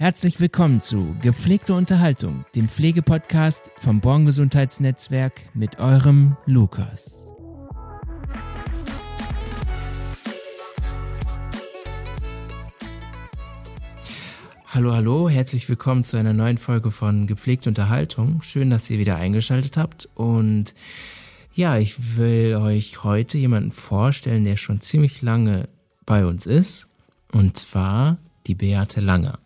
Herzlich willkommen zu Gepflegte Unterhaltung, dem Pflegepodcast vom Born Gesundheitsnetzwerk mit eurem Lukas. Hallo, hallo, herzlich willkommen zu einer neuen Folge von Gepflegte Unterhaltung. Schön, dass ihr wieder eingeschaltet habt und ja, ich will euch heute jemanden vorstellen, der schon ziemlich lange bei uns ist und zwar die Beate Langer.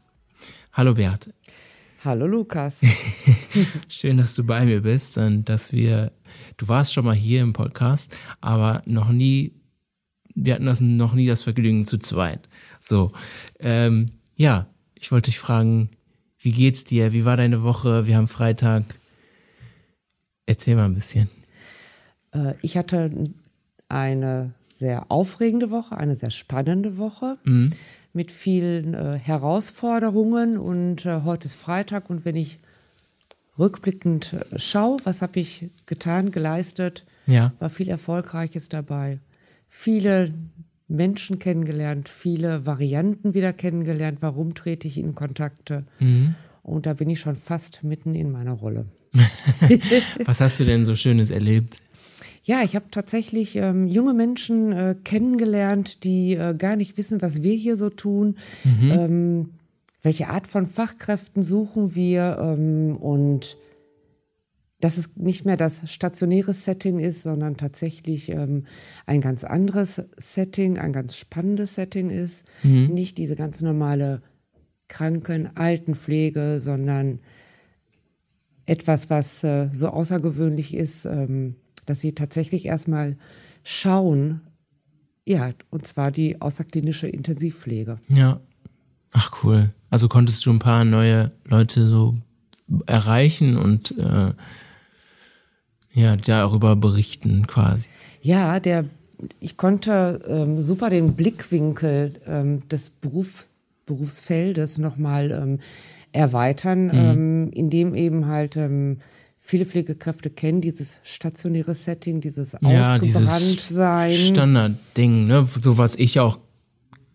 Hallo Beate. Hallo Lukas. Schön, dass du bei mir bist und dass wir, du warst schon mal hier im Podcast, aber noch nie, wir hatten das noch nie das Vergnügen zu zweit. So, ähm, ja, ich wollte dich fragen, wie geht's dir? Wie war deine Woche? Wir haben Freitag. Erzähl mal ein bisschen. Äh, ich hatte eine sehr aufregende Woche, eine sehr spannende Woche. Mhm mit vielen äh, Herausforderungen. Und äh, heute ist Freitag und wenn ich rückblickend äh, schaue, was habe ich getan, geleistet, ja. war viel Erfolgreiches dabei. Viele Menschen kennengelernt, viele Varianten wieder kennengelernt. Warum trete ich in Kontakte? Mhm. Und da bin ich schon fast mitten in meiner Rolle. was hast du denn so Schönes erlebt? Ja, ich habe tatsächlich ähm, junge Menschen äh, kennengelernt, die äh, gar nicht wissen, was wir hier so tun. Mhm. Ähm, welche Art von Fachkräften suchen wir ähm, und dass es nicht mehr das stationäre Setting ist, sondern tatsächlich ähm, ein ganz anderes Setting, ein ganz spannendes Setting ist. Mhm. Nicht diese ganz normale Kranken-, Altenpflege, sondern etwas, was äh, so außergewöhnlich ist, ähm, dass sie tatsächlich erstmal schauen, ja, und zwar die außerklinische Intensivpflege. Ja. Ach cool. Also konntest du ein paar neue Leute so erreichen und äh, ja, darüber berichten quasi. Ja, der, ich konnte ähm, super den Blickwinkel ähm, des Beruf, Berufsfeldes nochmal ähm, erweitern, mhm. ähm, indem eben halt ähm, viele Pflegekräfte kennen dieses stationäre Setting, dieses ja, Ausgebranntsein. Standardding, ne? So was ich auch,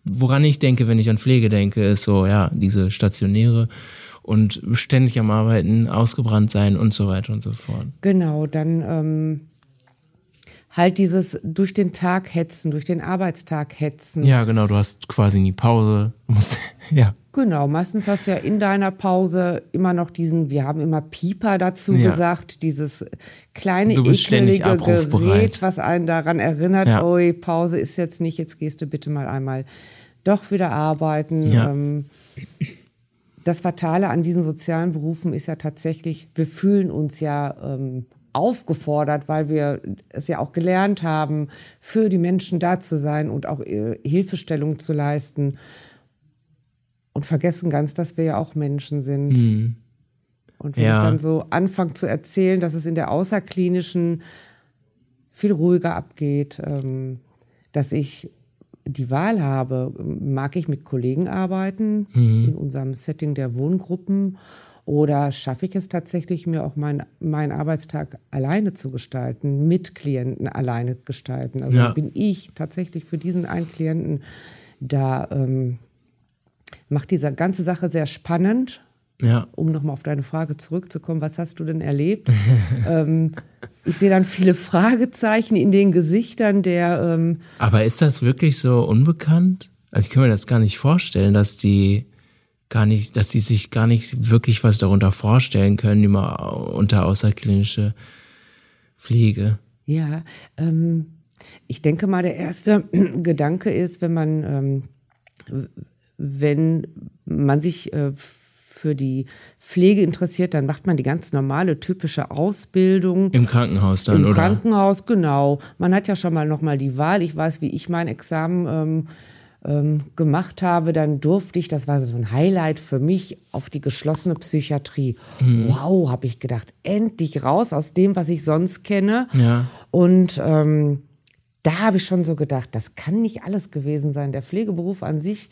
woran ich denke, wenn ich an Pflege denke, ist so, ja, diese stationäre und ständig am Arbeiten, ausgebrannt sein und so weiter und so fort. Genau, dann ähm, halt dieses durch den Tag hetzen, durch den Arbeitstag hetzen. Ja, genau, du hast quasi nie Pause. Musst, ja. Genau, meistens hast du ja in deiner Pause immer noch diesen, wir haben immer Pieper dazu ja. gesagt, dieses kleine ekelige Gerät, was einen daran erinnert, ja. oi, Pause ist jetzt nicht, jetzt gehst du bitte mal einmal doch wieder arbeiten. Ja. Ähm, das Fatale an diesen sozialen Berufen ist ja tatsächlich, wir fühlen uns ja ähm, aufgefordert, weil wir es ja auch gelernt haben, für die Menschen da zu sein und auch äh, Hilfestellung zu leisten. Und vergessen ganz, dass wir ja auch Menschen sind. Mhm. Und wenn ja. ich dann so anfange zu erzählen, dass es in der außerklinischen viel ruhiger abgeht, ähm, dass ich die Wahl habe, mag ich mit Kollegen arbeiten mhm. in unserem Setting der Wohngruppen oder schaffe ich es tatsächlich, mir auch meinen mein Arbeitstag alleine zu gestalten, mit Klienten alleine gestalten? Also ja. bin ich tatsächlich für diesen einen Klienten da, ähm, macht diese ganze Sache sehr spannend. Ja. Um nochmal auf deine Frage zurückzukommen, was hast du denn erlebt? ähm, ich sehe dann viele Fragezeichen in den Gesichtern der. Ähm Aber ist das wirklich so unbekannt? Also ich kann mir das gar nicht vorstellen, dass die gar nicht, dass sie sich gar nicht wirklich was darunter vorstellen können, immer unter außerklinische Pflege. Ja, ähm, ich denke mal, der erste Gedanke ist, wenn man, ähm, wenn man sich äh, für die Pflege interessiert, dann macht man die ganz normale, typische Ausbildung. Im Krankenhaus dann, Im oder? Im Krankenhaus, genau. Man hat ja schon mal noch mal die Wahl. Ich weiß, wie ich mein Examen ähm, ähm, gemacht habe, dann durfte ich, das war so ein Highlight für mich, auf die geschlossene Psychiatrie. Mhm. Wow, habe ich gedacht, endlich raus aus dem, was ich sonst kenne. Ja. Und ähm, da habe ich schon so gedacht, das kann nicht alles gewesen sein. Der Pflegeberuf an sich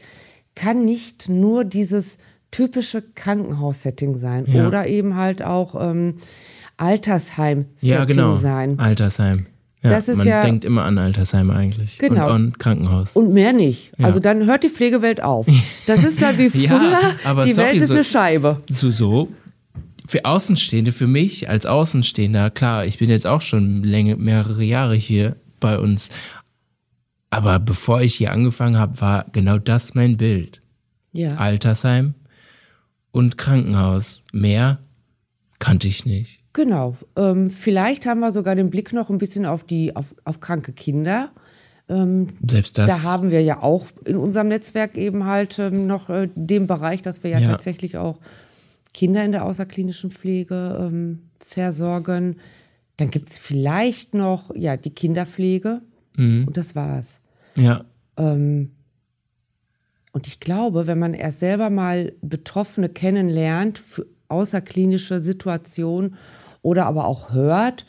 kann nicht nur dieses typische Krankenhaussetting sein ja. oder eben halt auch ähm, Altersheim-Setting ja, genau. sein. Altersheim. Ja, das ist man ja, denkt immer an Altersheim eigentlich. Genau. Und an Krankenhaus. Und mehr nicht. Ja. Also dann hört die Pflegewelt auf. Das ist dann wie früher, ja, die sorry, Welt ist so, eine Scheibe. So, so. Für Außenstehende, für mich als Außenstehender, klar, ich bin jetzt auch schon Länge, mehrere Jahre hier bei uns. Aber bevor ich hier angefangen habe, war genau das mein Bild. Ja. Altersheim und Krankenhaus. Mehr kannte ich nicht. Genau. Ähm, vielleicht haben wir sogar den Blick noch ein bisschen auf die auf, auf kranke Kinder. Ähm, Selbst das. Da haben wir ja auch in unserem Netzwerk eben halt ähm, noch äh, den Bereich, dass wir ja, ja, tatsächlich auch Kinder in der außerklinischen Pflege ähm, versorgen. Dann gibt es vielleicht noch ja die Kinderpflege mhm. und das war's. Ja. Ähm, und ich glaube, wenn man erst selber mal Betroffene kennenlernt, für außerklinische Situationen oder aber auch hört,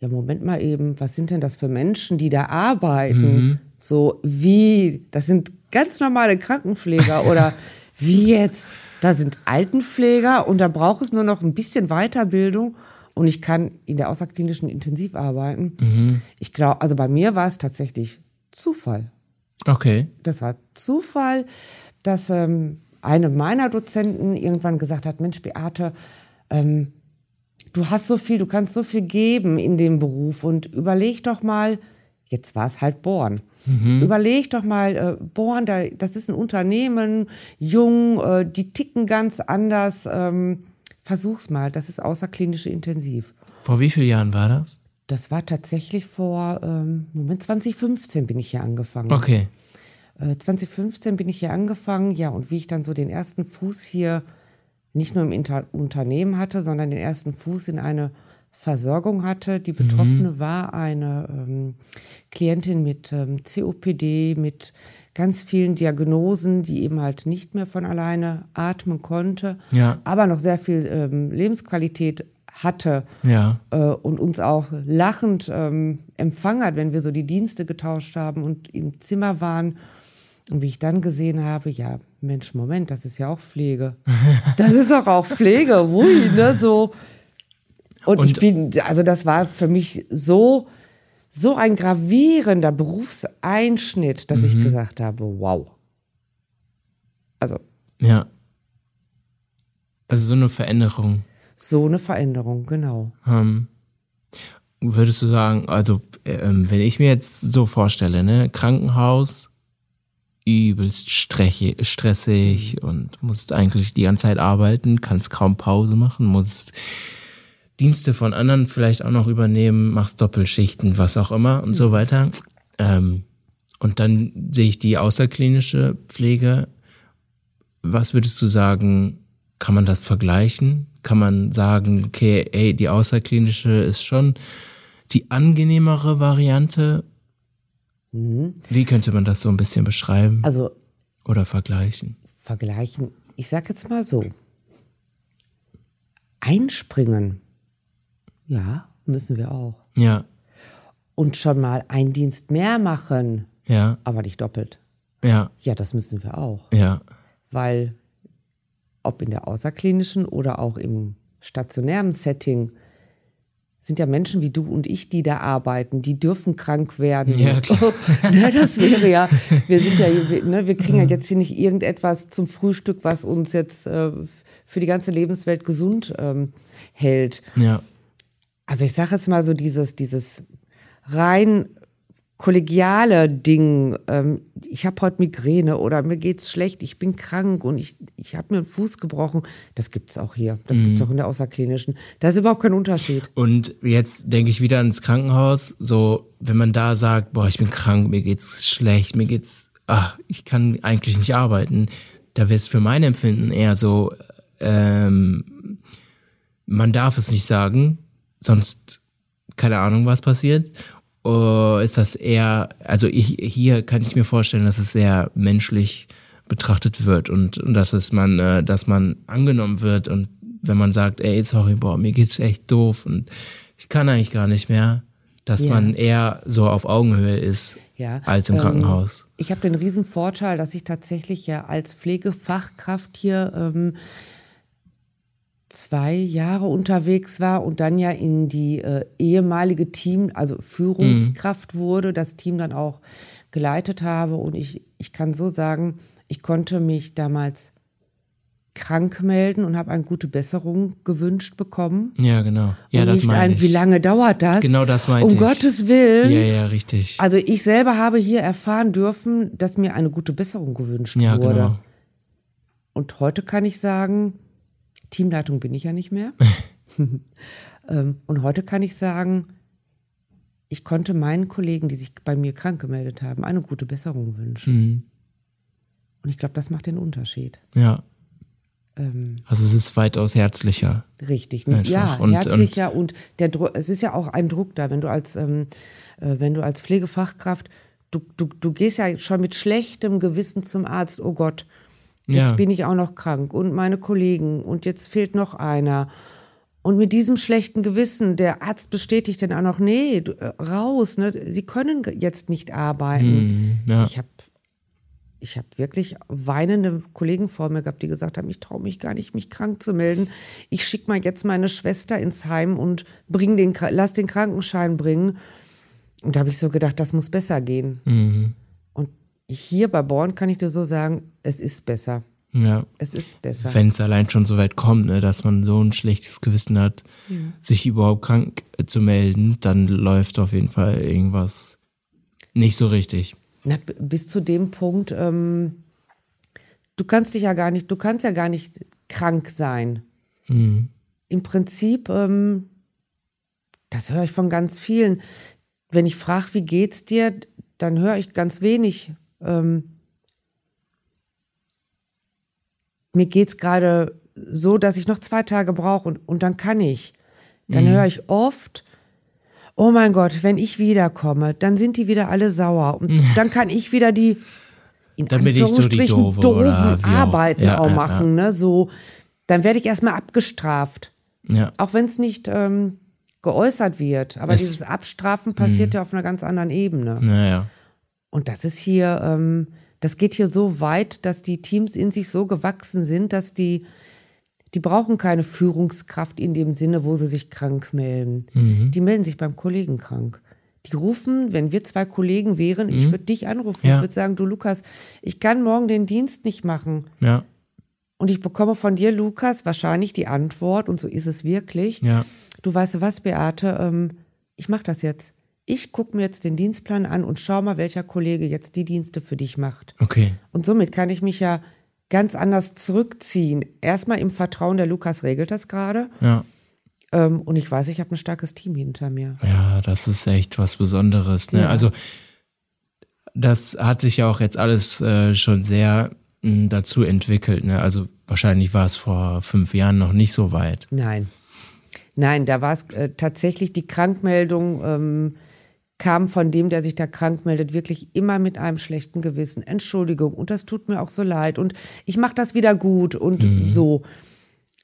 ja, Moment mal eben, was sind denn das für Menschen, die da arbeiten? Mhm. So wie, das sind ganz normale Krankenpfleger oder wie jetzt, da sind Altenpfleger und da braucht es nur noch ein bisschen Weiterbildung und ich kann in der außerklinischen intensiv arbeiten. Mhm. Ich glaube, also bei mir war es tatsächlich Zufall. Okay. Das war Zufall, dass ähm, eine meiner Dozenten irgendwann gesagt hat, Mensch, Beate, ähm, du hast so viel, du kannst so viel geben in dem Beruf und überleg doch mal, jetzt war es halt Born. Mhm. Überleg doch mal, äh, Born, da, das ist ein Unternehmen, jung, äh, die ticken ganz anders. Ähm, versuch's mal, das ist außerklinische Intensiv. Vor wie vielen Jahren war das? Das war tatsächlich vor, ähm, Moment, 2015 bin ich hier angefangen. Okay. Äh, 2015 bin ich hier angefangen, ja, und wie ich dann so den ersten Fuß hier nicht nur im Inter Unternehmen hatte, sondern den ersten Fuß in eine Versorgung hatte. Die Betroffene mhm. war eine ähm, Klientin mit ähm, COPD, mit ganz vielen Diagnosen, die eben halt nicht mehr von alleine atmen konnte, ja. aber noch sehr viel ähm, Lebensqualität hatte ja. äh, und uns auch lachend ähm, empfangen hat, wenn wir so die Dienste getauscht haben und im Zimmer waren. Und wie ich dann gesehen habe, ja, Mensch, Moment, das ist ja auch Pflege. Das ist doch auch Pflege, wohin, ne, so. Und, und ich bin, also das war für mich so, so ein gravierender Berufseinschnitt, dass mhm. ich gesagt habe, wow. Also. Ja. Also so eine Veränderung. So eine Veränderung, genau. Ähm, würdest du sagen, also ähm, wenn ich mir jetzt so vorstelle, ne, Krankenhaus, übelst stressig mhm. und musst eigentlich die ganze Zeit arbeiten, kannst kaum Pause machen, musst Dienste von anderen vielleicht auch noch übernehmen, machst Doppelschichten, was auch immer und mhm. so weiter. Ähm, und dann sehe ich die außerklinische Pflege. Was würdest du sagen, kann man das vergleichen? Kann man sagen, okay, ey, die außerklinische ist schon die angenehmere Variante Mhm. Wie könnte man das so ein bisschen beschreiben? Also. Oder vergleichen? Vergleichen. Ich sag jetzt mal so. Einspringen. Ja, müssen wir auch. Ja. Und schon mal einen Dienst mehr machen. Ja. Aber nicht doppelt. Ja. Ja, das müssen wir auch. Ja. Weil, ob in der außerklinischen oder auch im stationären Setting, sind ja Menschen wie du und ich, die da arbeiten, die dürfen krank werden. Ja, klar. ne, das wäre ja, wir sind ja, ne, wir kriegen ja jetzt hier nicht irgendetwas zum Frühstück, was uns jetzt äh, für die ganze Lebenswelt gesund ähm, hält. Ja. Also ich sage jetzt mal so dieses, dieses rein kollegiale Ding, ähm, ich habe heute Migräne oder mir geht's schlecht, ich bin krank und ich, ich habe mir einen Fuß gebrochen, das gibt's auch hier. Das mhm. gibt's auch in der außerklinischen. Da ist überhaupt kein Unterschied. Und jetzt denke ich wieder ans Krankenhaus, so wenn man da sagt, boah, ich bin krank, mir geht's schlecht, mir geht's, ach, ich kann eigentlich nicht arbeiten, da wäre es für mein Empfinden eher so, ähm, man darf es nicht sagen, sonst keine Ahnung, was passiert. Uh, ist das eher, also ich, hier kann ich mir vorstellen, dass es sehr menschlich betrachtet wird und, und dass es man, äh, dass man angenommen wird und wenn man sagt, ey, sorry, boah, mir geht's echt doof und ich kann eigentlich gar nicht mehr, dass ja. man eher so auf Augenhöhe ist ja. als im ähm, Krankenhaus. Ich habe den riesen Vorteil, dass ich tatsächlich ja als Pflegefachkraft hier ähm, zwei Jahre unterwegs war und dann ja in die äh, ehemalige Team, also Führungskraft mhm. wurde, das Team dann auch geleitet habe. Und ich, ich kann so sagen, ich konnte mich damals krank melden und habe eine gute Besserung gewünscht bekommen. Ja, genau. Ja, und das nicht ein, ich. wie lange dauert das? Genau das meinte um ich. Um Gottes Willen. Ja, ja, richtig. Also ich selber habe hier erfahren dürfen, dass mir eine gute Besserung gewünscht ja, wurde. Genau. Und heute kann ich sagen, Teamleitung bin ich ja nicht mehr. Ähm, und heute kann ich sagen, ich konnte meinen Kollegen, die sich bei mir krank gemeldet haben, eine gute Besserung wünschen. Mhm. Und ich glaube, das macht den Unterschied. Ja. Ähm, also es ist weitaus herzlicher. Richtig, Einfach. ja, und, herzlicher und, und der Druck, es ist ja auch ein Druck da, wenn du als, ähm, äh, wenn du als Pflegefachkraft, du, du, du gehst ja schon mit schlechtem Gewissen zum Arzt, oh Gott, Jetzt ja. bin ich auch noch krank und meine Kollegen und jetzt fehlt noch einer. Und mit diesem schlechten Gewissen, der Arzt bestätigt dann auch noch, nee, äh, raus, ne? Sie können jetzt nicht arbeiten. Hm, ja. Ich habe ich hab wirklich weinende Kollegen vor mir gehabt, die gesagt haben, ich traue mich gar nicht, mich krank zu melden. Ich schicke mal jetzt meine Schwester ins Heim und bring den, lass den Krankenschein bringen. Und da habe ich so gedacht, das muss besser gehen. Mhm hier bei Born kann ich dir so sagen, es ist besser. Ja. Es ist besser. Wenn es allein schon so weit kommt, ne, dass man so ein schlechtes Gewissen hat, ja. sich überhaupt krank zu melden, dann läuft auf jeden Fall irgendwas nicht so richtig. Na, bis zu dem Punkt, ähm, du kannst dich ja gar nicht, du kannst ja gar nicht krank sein. Mhm. Im Prinzip, ähm, das höre ich von ganz vielen. Wenn ich frage, wie geht's dir, dann höre ich ganz wenig ähm, mir geht es gerade so, dass ich noch zwei Tage brauche und, und dann kann ich. Dann mhm. höre ich oft, oh mein Gott, wenn ich wiederkomme, dann sind die wieder alle sauer. Und dann kann ich wieder die in dann Anführungsstrichen so die doofe, doofen Arbeiten ja, auch ja, machen. Ja. Ne? So, dann werde ich erstmal abgestraft. Auch wenn es nicht ähm, geäußert wird. Aber es, dieses Abstrafen passiert mh. ja auf einer ganz anderen Ebene. Naja. Und das ist hier, ähm, das geht hier so weit, dass die Teams in sich so gewachsen sind, dass die, die brauchen keine Führungskraft in dem Sinne, wo sie sich krank melden. Mhm. Die melden sich beim Kollegen krank. Die rufen, wenn wir zwei Kollegen wären, mhm. ich würde dich anrufen, ja. ich würde sagen, du Lukas, ich kann morgen den Dienst nicht machen. Ja. Und ich bekomme von dir, Lukas, wahrscheinlich die Antwort, und so ist es wirklich. Ja. Du weißt was, Beate, ähm, ich mache das jetzt ich gucke mir jetzt den Dienstplan an und schau mal, welcher Kollege jetzt die Dienste für dich macht. Okay. Und somit kann ich mich ja ganz anders zurückziehen. Erstmal im Vertrauen, der Lukas regelt das gerade. Ja. Ähm, und ich weiß, ich habe ein starkes Team hinter mir. Ja, das ist echt was Besonderes. Ne? Ja. Also das hat sich ja auch jetzt alles äh, schon sehr mh, hm, dazu entwickelt. Ne? Also wahrscheinlich war es vor fünf Jahren noch nicht so weit. Nein. Nein, da war es äh, tatsächlich die Krankmeldung. Ähm, kam von dem, der sich da krank meldet, wirklich immer mit einem schlechten Gewissen. Entschuldigung, und das tut mir auch so leid und ich mache das wieder gut und mhm. so.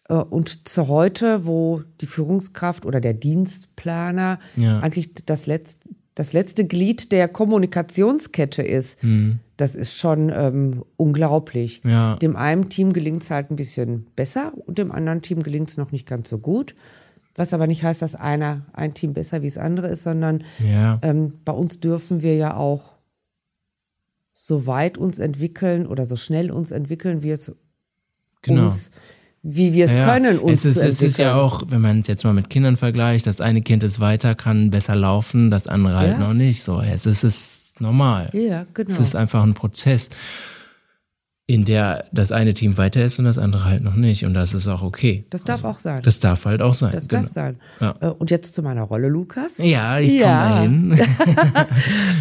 Äh, und zu heute, wo die Führungskraft oder der Dienstplaner ja. eigentlich das letzte, das letzte Glied der Kommunikationskette ist, mhm. das ist schon ähm, unglaublich. Ja. Dem einen Team gelingt es halt ein bisschen besser und dem anderen Team gelingt es noch nicht ganz so gut. Was aber nicht heißt, dass einer ein Team besser wie das andere ist, sondern ja. ähm, bei uns dürfen wir ja auch so weit uns entwickeln oder so schnell uns entwickeln, wie es genau. uns wie wir es ja, können uns es ist, es ist ja auch, wenn man es jetzt mal mit Kindern vergleicht, das eine Kind ist weiter, kann besser laufen, das andere halt ja. noch nicht. So, es ist, es ist normal. Ja, genau. Es ist einfach ein Prozess in der das eine Team weiter ist und das andere halt noch nicht. Und das ist auch okay. Das darf also, auch sein. Das darf halt auch sein. Das genau. darf sein. Ja. Äh, und jetzt zu meiner Rolle, Lukas. Ja, ich ja. komme dahin.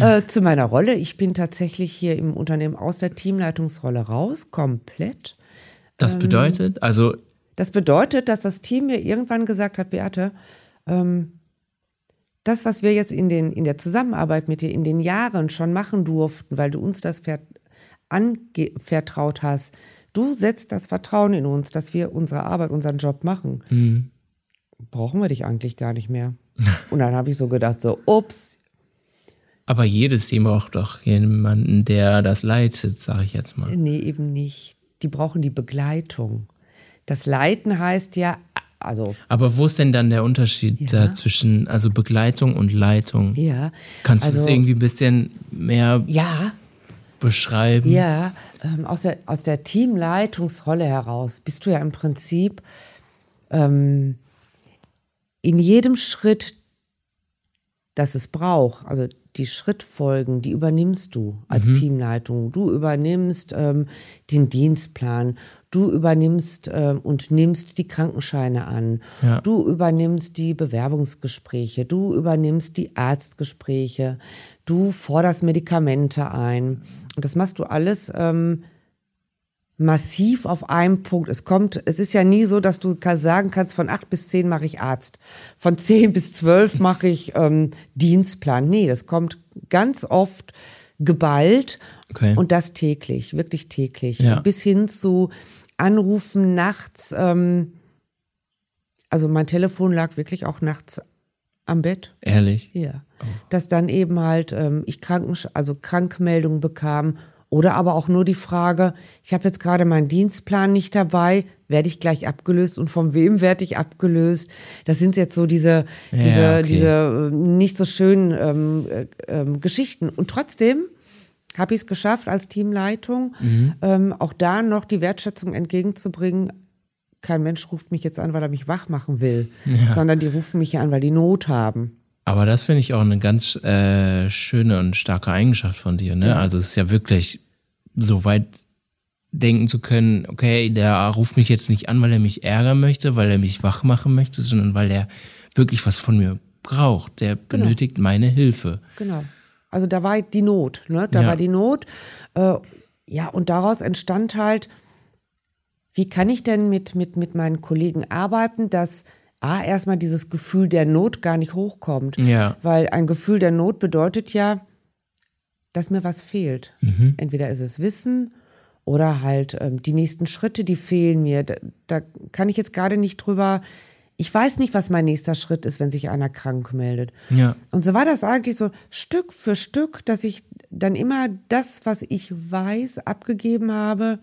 Äh, zu meiner Rolle. Ich bin tatsächlich hier im Unternehmen aus der Teamleitungsrolle raus, komplett. Das ähm, bedeutet, also. Das bedeutet, dass das Team mir irgendwann gesagt hat, Beate, ähm, das, was wir jetzt in, den, in der Zusammenarbeit mit dir in den Jahren schon machen durften, weil du uns das anvertraut hast. Du setzt das Vertrauen in uns, dass wir unsere Arbeit, unseren Job machen. Mhm. Brauchen wir dich eigentlich gar nicht mehr. Und dann habe ich so gedacht, so, ups. Aber jedes Team braucht doch jemanden, der das leitet, sage ich jetzt mal. Nee, eben nicht. Die brauchen die Begleitung. Das Leiten heißt ja, also. Aber wo ist denn dann der Unterschied ja. zwischen also Begleitung und Leitung? Ja. Kannst also, du das also irgendwie ein bisschen mehr ja. Beschreiben? Ja, ähm, aus, der, aus der Teamleitungsrolle heraus bist du ja im Prinzip ähm, in jedem Schritt, das es braucht, also die Schrittfolgen, die übernimmst du als mhm. Teamleitung. Du übernimmst ähm, den Dienstplan, du übernimmst äh, und nimmst die Krankenscheine an, ja. du übernimmst die Bewerbungsgespräche, du übernimmst die Arztgespräche, du forderst Medikamente ein. Und das machst du alles ähm, massiv auf einem Punkt. Es kommt, es ist ja nie so, dass du sagen kannst, von acht bis zehn mache ich Arzt, von zehn bis zwölf mache ich ähm, Dienstplan. Nee, das kommt ganz oft geballt okay. und das täglich, wirklich täglich. Ja. Bis hin zu Anrufen nachts. Ähm, also mein Telefon lag wirklich auch nachts am Bett. Ehrlich? Ja. Oh. Dass dann eben halt ähm, ich Kranken, also Krankmeldungen bekam oder aber auch nur die Frage, ich habe jetzt gerade meinen Dienstplan nicht dabei, werde ich gleich abgelöst und von wem werde ich abgelöst? Das sind jetzt so diese, ja, diese, okay. diese äh, nicht so schönen ähm, äh, ähm, Geschichten. Und trotzdem habe ich es geschafft, als Teamleitung mhm. ähm, auch da noch die Wertschätzung entgegenzubringen. Kein Mensch ruft mich jetzt an, weil er mich wach machen will, ja. sondern die rufen mich ja an, weil die Not haben. Aber das finde ich auch eine ganz äh, schöne und starke Eigenschaft von dir. Ne? Ja. Also es ist ja wirklich so weit denken zu können, okay, der ruft mich jetzt nicht an, weil er mich ärgern möchte, weil er mich wach machen möchte, sondern weil er wirklich was von mir braucht. Der genau. benötigt meine Hilfe. Genau. Also da war die Not, ne? Da ja. war die Not. Äh, ja, und daraus entstand halt, wie kann ich denn mit, mit, mit meinen Kollegen arbeiten, dass A, erstmal dieses Gefühl der Not gar nicht hochkommt. Ja. Weil ein Gefühl der Not bedeutet ja, dass mir was fehlt. Mhm. Entweder ist es Wissen oder halt ähm, die nächsten Schritte, die fehlen mir. Da, da kann ich jetzt gerade nicht drüber. Ich weiß nicht, was mein nächster Schritt ist, wenn sich einer krank meldet. Ja. Und so war das eigentlich so Stück für Stück, dass ich dann immer das, was ich weiß, abgegeben habe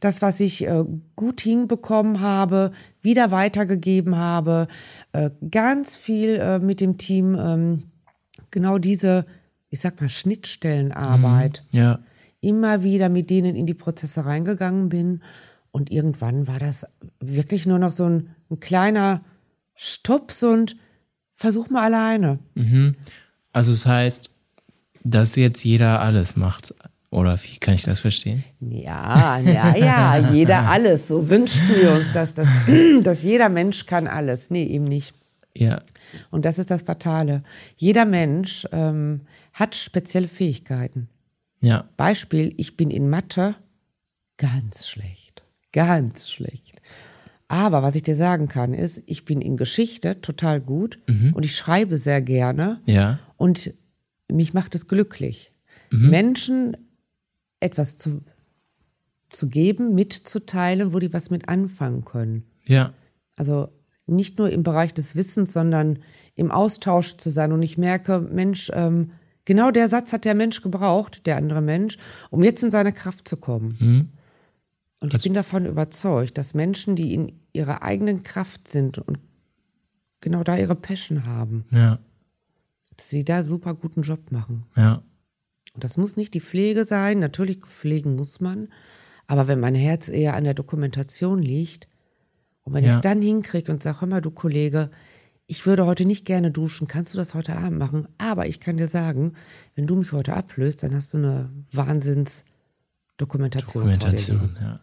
das, was ich äh, gut hinbekommen habe, wieder weitergegeben habe, äh, ganz viel äh, mit dem Team, ähm, genau diese, ich sag mal, Schnittstellenarbeit. Mhm, ja. Immer wieder mit denen in die Prozesse reingegangen bin. Und irgendwann war das wirklich nur noch so ein, ein kleiner Stups und versuch mal alleine. Mhm. Also es das heißt, dass jetzt jeder alles macht. Oder wie kann ich das verstehen? Ja, ja, ja, jeder alles. So wünschten wir uns das, dass, dass jeder Mensch kann alles. Nee, eben nicht. Ja. Und das ist das Fatale. Jeder Mensch ähm, hat spezielle Fähigkeiten. Ja. Beispiel, ich bin in Mathe ganz schlecht. Ganz schlecht. Aber was ich dir sagen kann, ist, ich bin in Geschichte total gut mhm. und ich schreibe sehr gerne. Ja. Und mich macht es glücklich. Mhm. Menschen etwas zu, zu geben, mitzuteilen, wo die was mit anfangen können. Ja. Also nicht nur im Bereich des Wissens, sondern im Austausch zu sein. Und ich merke, Mensch, ähm, genau der Satz hat der Mensch gebraucht, der andere Mensch, um jetzt in seine Kraft zu kommen. Mhm. Und ich bin davon überzeugt, dass Menschen, die in ihrer eigenen Kraft sind und genau da ihre Passion haben, ja. dass sie da super guten Job machen. Ja. Das muss nicht die Pflege sein, natürlich pflegen muss man, aber wenn mein Herz eher an der Dokumentation liegt und wenn ja. ich es dann hinkriege und sage, hör mal, du Kollege, ich würde heute nicht gerne duschen, kannst du das heute Abend machen? Aber ich kann dir sagen, wenn du mich heute ablöst, dann hast du eine Wahnsinns Dokumentation. Dokumentation, ja.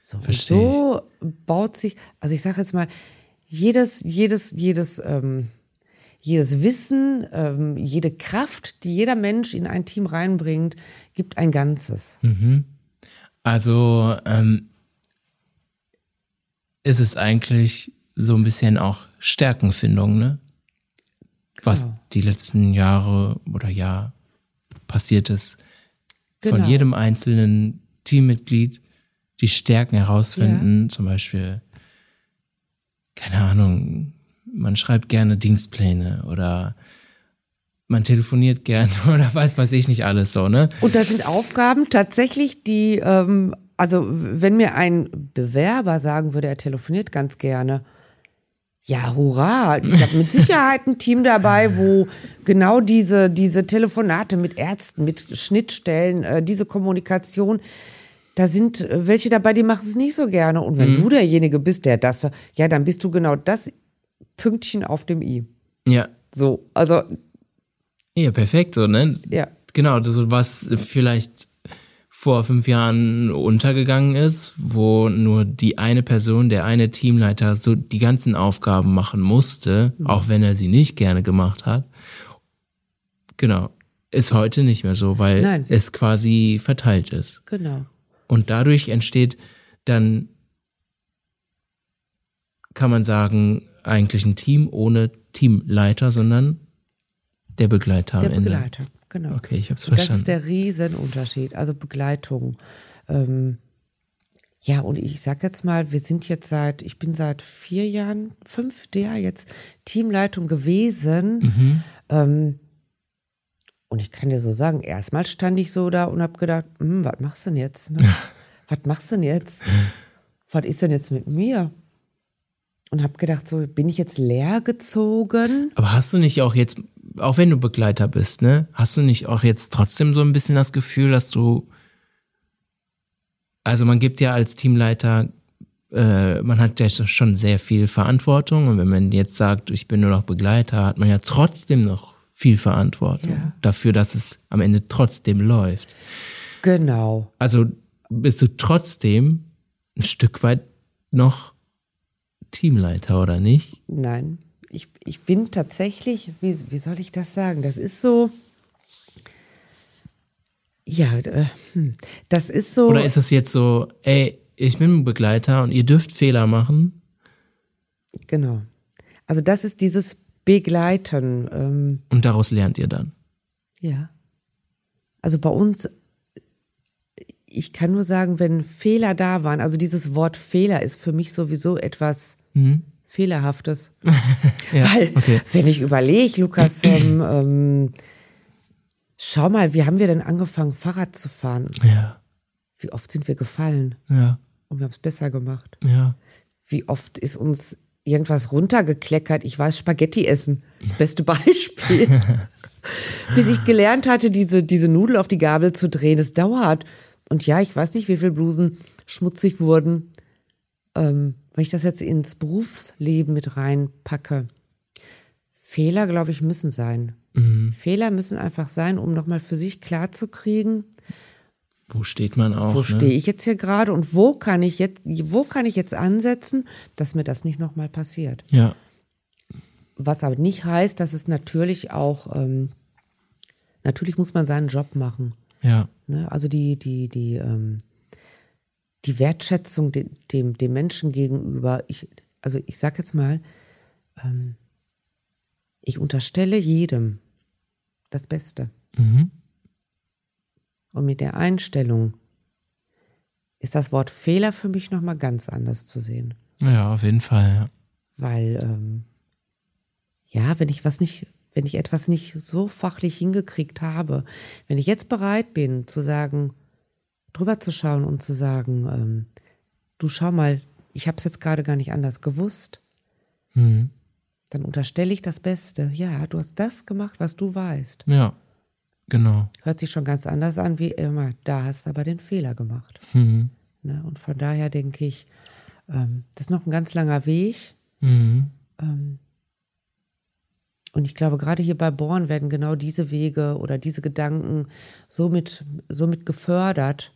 So, so baut sich, also ich sage jetzt mal, jedes, jedes, jedes ähm, jedes Wissen, ähm, jede Kraft, die jeder Mensch in ein Team reinbringt, gibt ein Ganzes. Mhm. Also ähm, ist es eigentlich so ein bisschen auch Stärkenfindung, ne? Was genau. die letzten Jahre oder Jahr passiert ist. Genau. Von jedem einzelnen Teammitglied die Stärken herausfinden, ja. zum Beispiel, keine Ahnung, man schreibt gerne Dienstpläne oder man telefoniert gerne oder weiß weiß ich nicht alles so, ne? Und da sind Aufgaben tatsächlich, die ähm, also wenn mir ein Bewerber sagen würde, er telefoniert ganz gerne, ja, hurra. Ich habe mit Sicherheit ein Team dabei, wo genau diese, diese Telefonate mit Ärzten, mit Schnittstellen, äh, diese Kommunikation, da sind äh, welche dabei, die machen es nicht so gerne. Und wenn mhm. du derjenige bist, der das, ja, dann bist du genau das Pünktchen auf dem I. Ja. So, also. Ja, perfekt, so, ne? Ja. Genau, so was vielleicht vor fünf Jahren untergegangen ist, wo nur die eine Person, der eine Teamleiter so die ganzen Aufgaben machen musste, mhm. auch wenn er sie nicht gerne gemacht hat. Genau. Ist heute nicht mehr so, weil Nein. es quasi verteilt ist. Genau. Und dadurch entsteht dann, kann man sagen, eigentlich ein Team ohne Teamleiter, sondern der Begleiter der am Ende. Der Begleiter. Genau. Okay, ich habe es verstanden. Das ist der Riesenunterschied. Also Begleitung. Ähm, ja, und ich sag jetzt mal, wir sind jetzt seit, ich bin seit vier Jahren, fünf Jahr jetzt Teamleitung gewesen. Mhm. Ähm, und ich kann dir so sagen, erstmal stand ich so da und habe gedacht, hm, was machst du denn jetzt? Ne? was machst du denn jetzt? was ist denn jetzt mit mir? Und habe gedacht, so bin ich jetzt leer gezogen. Aber hast du nicht auch jetzt auch wenn du Begleiter bist, ne, hast du nicht auch jetzt trotzdem so ein bisschen das Gefühl, dass du, also man gibt ja als Teamleiter, äh, man hat ja schon sehr viel Verantwortung und wenn man jetzt sagt, ich bin nur noch Begleiter, hat man ja trotzdem noch viel Verantwortung ja. dafür, dass es am Ende trotzdem läuft. Genau. Also bist du trotzdem ein Stück weit noch Teamleiter oder nicht? Nein ich, ich bin tatsächlich, wie, wie soll ich das sagen? Das ist so. Ja, äh, hm, das ist so. Oder ist es jetzt so, ey, ich bin ein Begleiter und ihr dürft Fehler machen? Genau. Also das ist dieses Begleiten. Ähm, und daraus lernt ihr dann? Ja. Also bei uns, ich kann nur sagen, wenn Fehler da waren, also dieses Wort Fehler ist für mich sowieso etwas mhm. Fehlerhaftes. ja, Weil, okay. wenn ich überlege, Lukas, ähm, ähm, schau mal, wie haben wir denn angefangen, Fahrrad zu fahren? Ja. Wie oft sind wir gefallen? Ja. Und wir haben es besser gemacht. Ja. Wie oft ist uns irgendwas runtergekleckert? Ich weiß, Spaghetti essen. Beste Beispiel. Bis ich gelernt hatte, diese, diese Nudel auf die Gabel zu drehen. Es dauert. Und ja, ich weiß nicht, wie viele Blusen schmutzig wurden. Ähm, wenn ich das jetzt ins Berufsleben mit reinpacke, Fehler, glaube ich, müssen sein. Mhm. Fehler müssen einfach sein, um nochmal für sich klarzukriegen, wo steht man auch? Wo ne? stehe ich jetzt hier gerade und wo kann ich jetzt, wo kann ich jetzt ansetzen, dass mir das nicht nochmal passiert? Ja. Was aber nicht heißt, dass es natürlich auch, ähm, natürlich muss man seinen Job machen. Ja. Ne? Also die, die, die, ähm, die Wertschätzung dem, dem, dem Menschen gegenüber, ich, also ich sag jetzt mal, ähm, ich unterstelle jedem das Beste. Mhm. Und mit der Einstellung ist das Wort Fehler für mich nochmal ganz anders zu sehen. Ja, auf jeden Fall, ja. Weil, ähm, ja, wenn ich was nicht, wenn ich etwas nicht so fachlich hingekriegt habe, wenn ich jetzt bereit bin zu sagen, drüber zu schauen und zu sagen, ähm, du schau mal, ich habe es jetzt gerade gar nicht anders gewusst, mhm. dann unterstelle ich das Beste. Ja, du hast das gemacht, was du weißt. Ja, genau. Hört sich schon ganz anders an wie immer. Da hast du aber den Fehler gemacht. Mhm. Ne? Und von daher denke ich, ähm, das ist noch ein ganz langer Weg. Mhm. Ähm, und ich glaube, gerade hier bei Born werden genau diese Wege oder diese Gedanken somit, somit gefördert,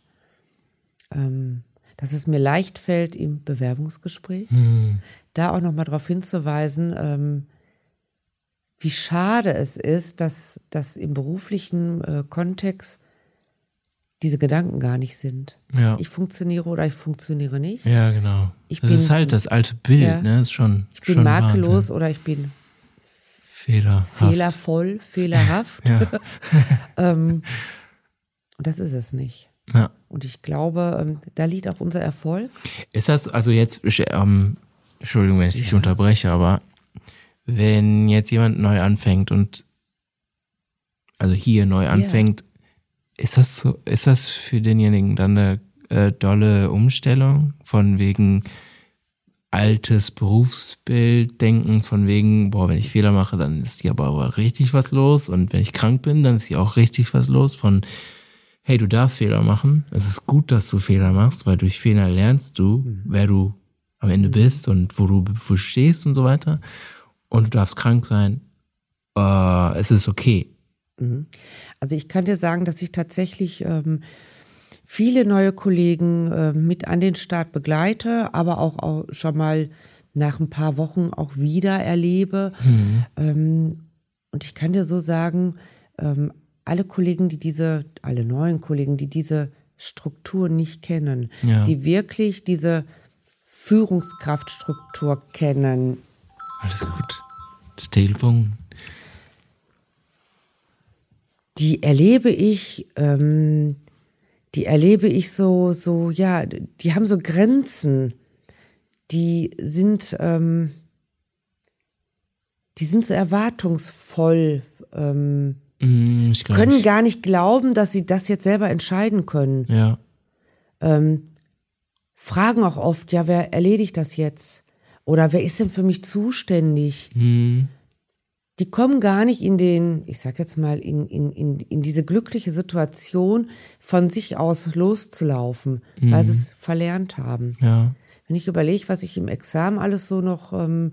ähm, dass es mir leicht fällt im Bewerbungsgespräch, hm. da auch nochmal darauf hinzuweisen, ähm, wie schade es ist, dass, dass im beruflichen äh, Kontext diese Gedanken gar nicht sind. Ja. Ich funktioniere oder ich funktioniere nicht. Ja, genau. Ich das bin, ist halt das alte Bild, ja, ne? Das ist schon, ich bin schon makellos Wahnsinn. oder ich bin fehlerhaft. fehlervoll, fehlerhaft. ähm, und das ist es nicht. Ja. Und ich glaube, ähm, da liegt auch unser Erfolg. Ist das, also jetzt, ähm, Entschuldigung, wenn ich dich unterbreche, aber wenn jetzt jemand neu anfängt und also hier neu anfängt, ja. ist das so, ist das für denjenigen dann eine, äh, dolle Umstellung von wegen altes Berufsbild denken, von wegen, boah, wenn ich Fehler mache, dann ist hier aber richtig was los und wenn ich krank bin, dann ist hier auch richtig was los von, hey, du darfst Fehler machen, es ist gut, dass du Fehler machst, weil durch Fehler lernst du, mhm. wer du am Ende mhm. bist und wo du, wo stehst und so weiter und du darfst krank sein, äh, es ist okay. Mhm. Also ich kann dir sagen, dass ich tatsächlich ähm, viele neue Kollegen äh, mit an den Start begleite, aber auch, auch, schon mal nach ein paar Wochen auch wieder erlebe. Mhm. Ähm, und ich kann dir so sagen, ähm, alle Kollegen, die diese, alle neuen Kollegen, die diese Struktur nicht kennen, ja. die wirklich diese Führungskraftstruktur kennen. Alles gut. Das Telefon. Die erlebe ich ähm, die erlebe ich so, so, ja, die haben so Grenzen, die sind, ähm, die sind so erwartungsvoll, ähm, mm, können nicht. gar nicht glauben, dass sie das jetzt selber entscheiden können. Ja. Ähm, fragen auch oft, ja, wer erledigt das jetzt? Oder wer ist denn für mich zuständig? Mhm die kommen gar nicht in den, ich sag jetzt mal, in, in, in, in diese glückliche Situation, von sich aus loszulaufen, mhm. weil sie es verlernt haben. Ja. Wenn ich überlege, was ich im Examen alles so noch ähm,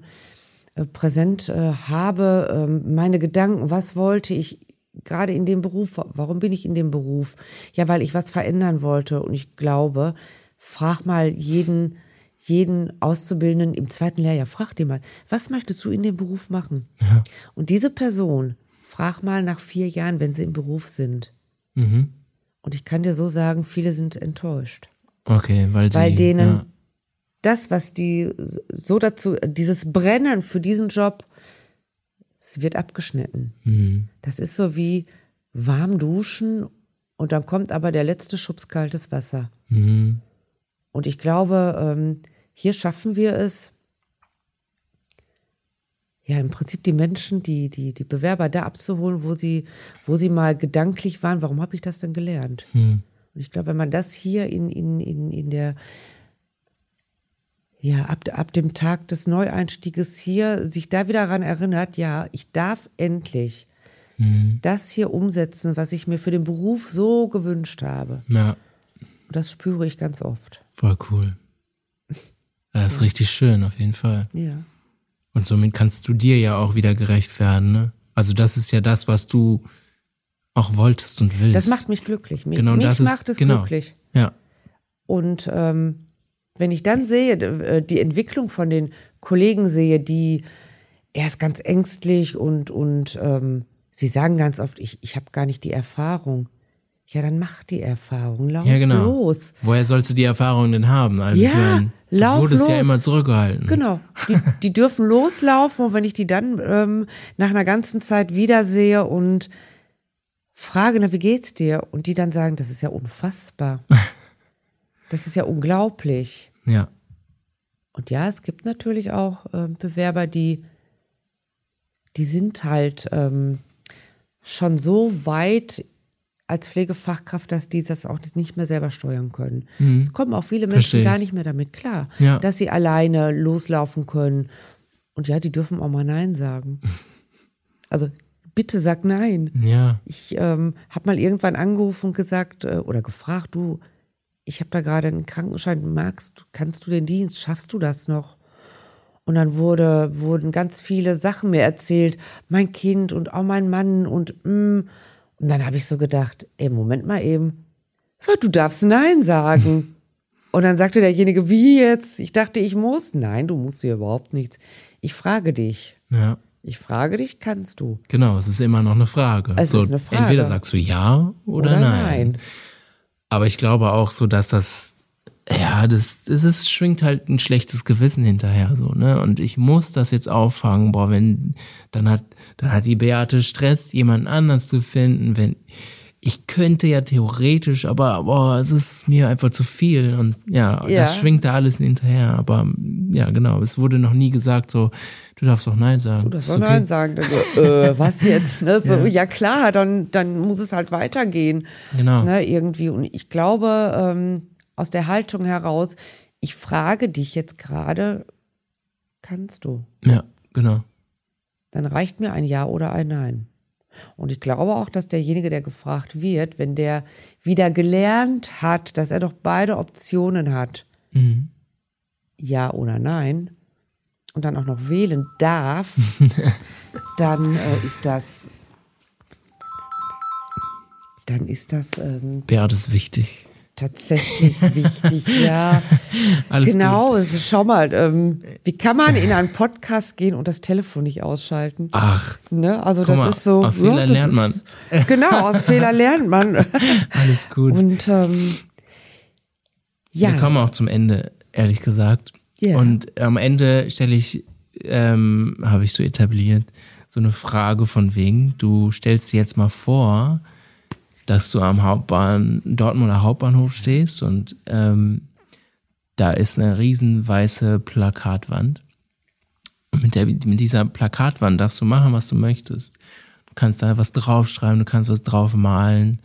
äh, präsent äh, habe, ähm, meine Gedanken, was wollte ich gerade in dem Beruf, warum bin ich in dem Beruf? Ja, weil ich was verändern wollte und ich glaube, frag mal jeden, jeden Auszubildenden im zweiten Lehrjahr, frag dir mal, was möchtest du in dem Beruf machen? Ja. Und diese Person, frag mal nach vier Jahren, wenn sie im Beruf sind. Mhm. Und ich kann dir so sagen, viele sind enttäuscht. Okay, weil sie. Weil denen ja. das, was die so dazu, dieses Brennen für diesen Job, es wird abgeschnitten. Mhm. Das ist so wie warm duschen und dann kommt aber der letzte Schubs kaltes Wasser. Mhm. Und ich glaube, ähm, hier schaffen wir es, ja, im Prinzip die Menschen, die, die, die Bewerber da abzuholen, wo sie, wo sie mal gedanklich waren, warum habe ich das denn gelernt? Hm. Und ich glaube, wenn man das hier in, in, in, in der, ja, ab, ab dem Tag des Neueinstieges hier sich da wieder daran erinnert, ja, ich darf endlich hm. das hier umsetzen, was ich mir für den Beruf so gewünscht habe. Ja. Und das spüre ich ganz oft. Voll cool. Das ist ja. richtig schön, auf jeden Fall. Ja. Und somit kannst du dir ja auch wieder gerecht werden, ne? Also das ist ja das, was du auch wolltest und willst. Das macht mich glücklich. Mich, genau, mich das macht ist, es genau. glücklich. Ja. Und ähm, wenn ich dann sehe, äh, die Entwicklung von den Kollegen sehe, die erst ganz ängstlich und, und ähm, sie sagen ganz oft, ich, ich habe gar nicht die Erfahrung. Ja, dann mach die Erfahrung, lauf ja, genau. los. Woher sollst du die Erfahrung denn haben? Also ja, ich mein, lauf du wurdest los. ja immer zurückgehalten. Genau, die, die dürfen loslaufen und wenn ich die dann ähm, nach einer ganzen Zeit wiedersehe und frage, na, wie geht's dir? Und die dann sagen, das ist ja unfassbar. Das ist ja unglaublich. Ja. Und ja, es gibt natürlich auch äh, Bewerber, die, die sind halt ähm, schon so weit als Pflegefachkraft, dass die das auch nicht mehr selber steuern können. Mhm. Es kommen auch viele Menschen gar nicht mehr damit klar, ja. dass sie alleine loslaufen können. Und ja, die dürfen auch mal Nein sagen. Also bitte sag Nein. Ja. Ich ähm, habe mal irgendwann angerufen und gesagt äh, oder gefragt, du, ich habe da gerade einen Krankenschein, magst, kannst du den Dienst, schaffst du das noch? Und dann wurde, wurden ganz viele Sachen mir erzählt, mein Kind und auch mein Mann und mm, und dann habe ich so gedacht, ey, Moment mal eben, du darfst Nein sagen. Und dann sagte derjenige, wie jetzt? Ich dachte, ich muss. Nein, du musst hier überhaupt nichts. Ich frage dich. Ja. Ich frage dich, kannst du? Genau, es ist immer noch eine Frage. Es so, ist eine Frage. Entweder sagst du ja oder, oder nein. nein. Aber ich glaube auch so, dass das ja, das, das ist, schwingt halt ein schlechtes Gewissen hinterher, so, ne? Und ich muss das jetzt auffangen, boah, wenn, dann hat, dann hat die Beate Stress, jemanden anders zu finden, wenn, ich könnte ja theoretisch, aber boah, es ist mir einfach zu viel und ja, ja. das schwingt da alles hinterher, aber ja, genau, es wurde noch nie gesagt so, du darfst doch Nein sagen. Du darfst doch okay. Nein sagen. Dann, äh, was jetzt? Ne? So, ja. ja. klar, dann, dann muss es halt weitergehen. Genau. Ne, irgendwie und ich glaube, ähm, aus der Haltung heraus, ich frage dich jetzt gerade, kannst du? Ja, genau. Dann reicht mir ein Ja oder ein Nein. Und ich glaube auch, dass derjenige, der gefragt wird, wenn der wieder gelernt hat, dass er doch beide Optionen hat, mhm. Ja oder Nein, und dann auch noch wählen darf, dann äh, ist das, dann ist das. Ähm, ja, das ist wichtig tatsächlich wichtig, ja. Alles genau, gut. schau mal, ähm, wie kann man in einen Podcast gehen und das Telefon nicht ausschalten? Ach, ne? also das mal, ist so. Aus ja, Fehlern lernt man. Ist, genau, aus Fehlern lernt man. Alles gut. Und ähm, ja. Wir kommen auch zum Ende, ehrlich gesagt. Yeah. Und am Ende stelle ich, ähm, habe ich so etabliert, so eine Frage von wegen, du stellst dir jetzt mal vor, dass du am Hauptbahn, Dortmunder Hauptbahnhof stehst und ähm, da ist eine riesen weiße Plakatwand. Und mit, der, mit dieser Plakatwand darfst du machen, was du möchtest. Du kannst da was draufschreiben, du kannst was draufmalen.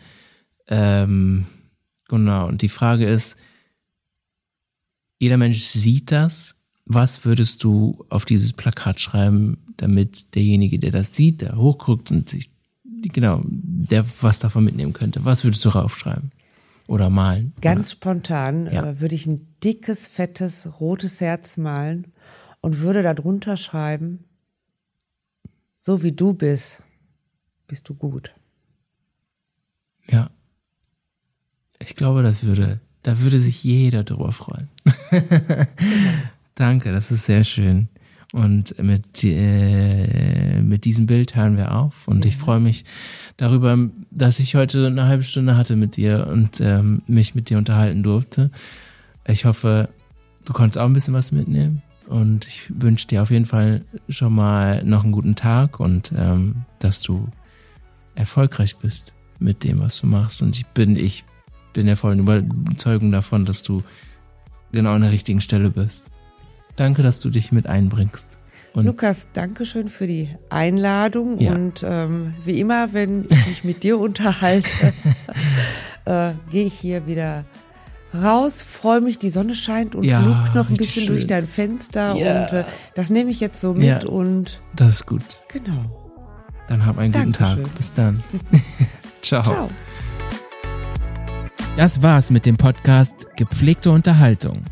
Ähm, genau. Und die Frage ist, jeder Mensch sieht das. Was würdest du auf dieses Plakat schreiben, damit derjenige, der das sieht, der hochguckt und sich genau, der was davon mitnehmen könnte. Was würdest du raufschreiben? Oder malen? Ganz oder? spontan ja. äh, würde ich ein dickes, fettes, rotes Herz malen und würde darunter schreiben, so wie du bist, bist du gut. Ja. Ich glaube, das würde, da würde sich jeder drüber freuen. Danke, das ist sehr schön. Und mit, äh, mit diesem Bild hören wir auf. Und ich freue mich darüber, dass ich heute eine halbe Stunde hatte mit dir und ähm, mich mit dir unterhalten durfte. Ich hoffe, du konntest auch ein bisschen was mitnehmen. Und ich wünsche dir auf jeden Fall schon mal noch einen guten Tag und ähm, dass du erfolgreich bist mit dem, was du machst. Und ich bin, ich bin der vollen Überzeugung davon, dass du genau an der richtigen Stelle bist. Danke, dass du dich mit einbringst. Und Lukas, danke schön für die Einladung. Ja. Und ähm, wie immer, wenn ich mich mit dir unterhalte, äh, gehe ich hier wieder raus, freue mich, die Sonne scheint und ja, guck noch ein bisschen schön. durch dein Fenster. Ja. Und äh, das nehme ich jetzt so mit. Ja, und das ist gut. Genau. Dann hab einen guten Dankeschön. Tag. Bis dann. Ciao. Ciao. Das war's mit dem Podcast Gepflegte Unterhaltung.